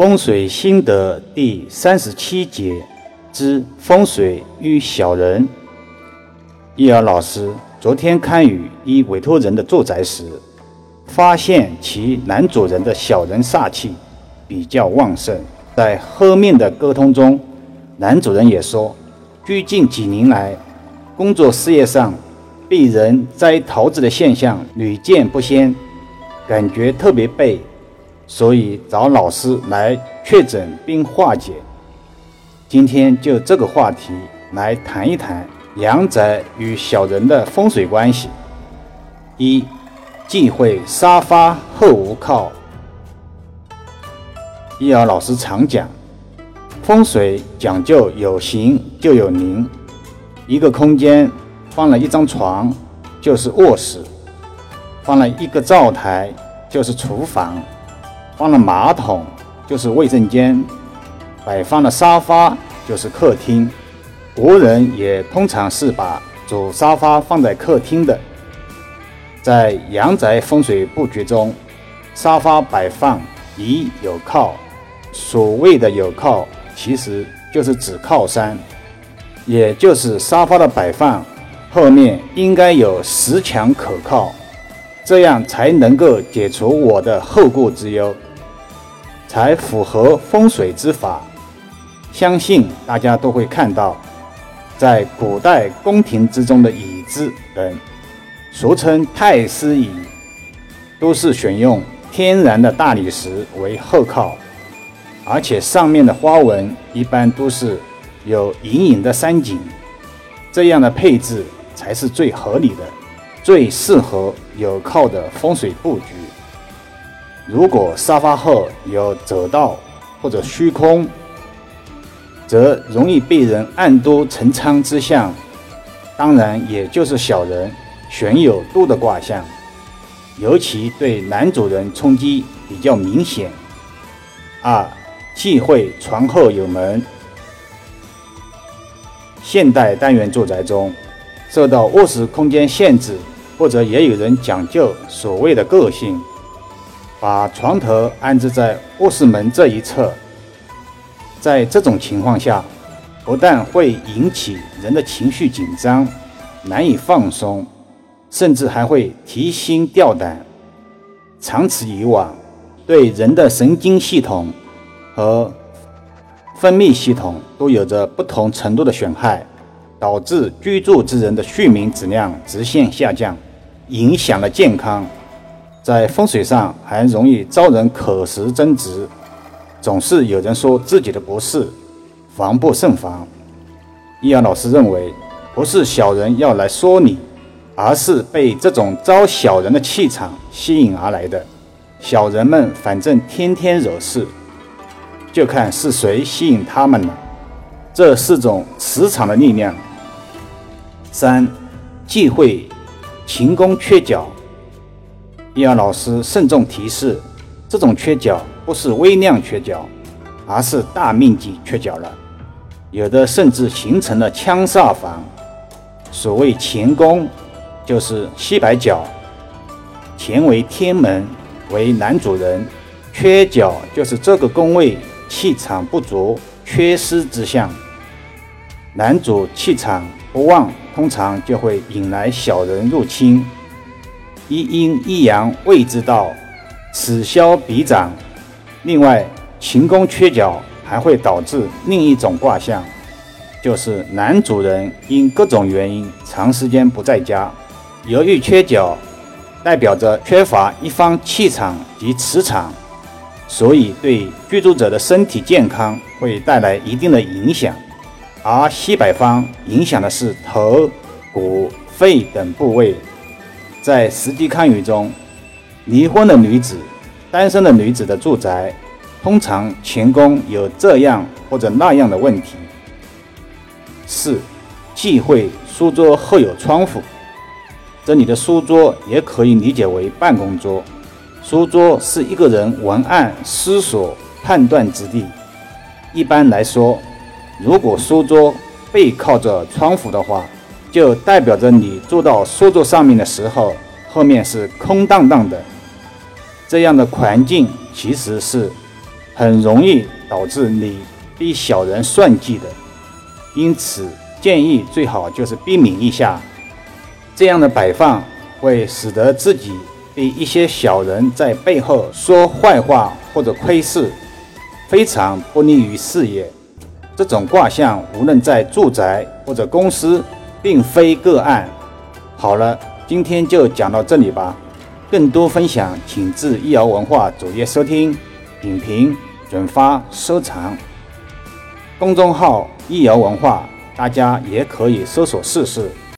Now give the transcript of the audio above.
风水心得第三十七节之风水与小人。易儿老师昨天看与一委托人的住宅时，发现其男主人的小人煞气比较旺盛。在后面的沟通中，男主人也说，最近几年来，工作事业上被人摘桃子的现象屡见不鲜，感觉特别背。所以找老师来确诊并化解。今天就这个话题来谈一谈阳宅与小人的风水关系。一，忌讳沙发后无靠。易儿老师常讲，风水讲究有形就有灵。一个空间放了一张床就是卧室，放了一个灶台就是厨房。放了马桶就是卫生间，摆放了沙发就是客厅。国人也通常是把主沙发放在客厅的。在阳宅风水布局中，沙发摆放宜有靠。所谓的有靠，其实就是指靠山，也就是沙发的摆放后面应该有石墙可靠，这样才能够解除我的后顾之忧。才符合风水之法，相信大家都会看到，在古代宫廷之中的椅子等，俗称太师椅，都是选用天然的大理石为后靠，而且上面的花纹一般都是有隐隐的山景，这样的配置才是最合理的，最适合有靠的风水布局。如果沙发后有走道或者虚空，则容易被人暗度陈仓之象，当然也就是小人选有度的卦象，尤其对男主人冲击比较明显。二忌讳床后有门。现代单元住宅中，受到卧室空间限制，或者也有人讲究所谓的个性。把床头安置在卧室门这一侧，在这种情况下，不但会引起人的情绪紧张，难以放松，甚至还会提心吊胆。长此以往，对人的神经系统和分泌系统都有着不同程度的损害，导致居住之人的睡眠质量直线下降，影响了健康。在风水上还容易招人口舌争执，总是有人说自己的不是，防不胜防。易阳老师认为，不是小人要来说你，而是被这种招小人的气场吸引而来的。小人们反正天天惹事，就看是谁吸引他们了。这是种磁场的力量。三，忌讳勤工缺角。易阳老师慎重提示：这种缺角不是微量缺角，而是大面积缺角了。有的甚至形成了枪煞房。所谓乾宫，就是西北角。乾为天门，为男主人，缺角就是这个宫位气场不足、缺失之象。男主气场不旺，通常就会引来小人入侵。一阴一阳谓之道，此消彼长。另外，勤宫缺角还会导致另一种卦象，就是男主人因各种原因长时间不在家。由于缺角，代表着缺乏一方气场及磁场，所以对居住者的身体健康会带来一定的影响。而西北方影响的是头、骨、肺等部位。在实际看语中，离婚的女子、单身的女子的住宅，通常前宫有这样或者那样的问题。四，忌讳书桌后有窗户。这里的书桌也可以理解为办公桌。书桌是一个人文案、思索、判断之地。一般来说，如果书桌背靠着窗户的话，就代表着你坐到书桌上面的时候，后面是空荡荡的。这样的环境其实是很容易导致你逼小人算计的。因此，建议最好就是避免一下。这样的摆放会使得自己被一些小人在背后说坏话或者窥视，非常不利于事业。这种卦象无论在住宅或者公司，并非个案。好了，今天就讲到这里吧。更多分享，请至易瑶文化主页收听、点评、转发、收藏。公众号易瑶文化，大家也可以搜索试试。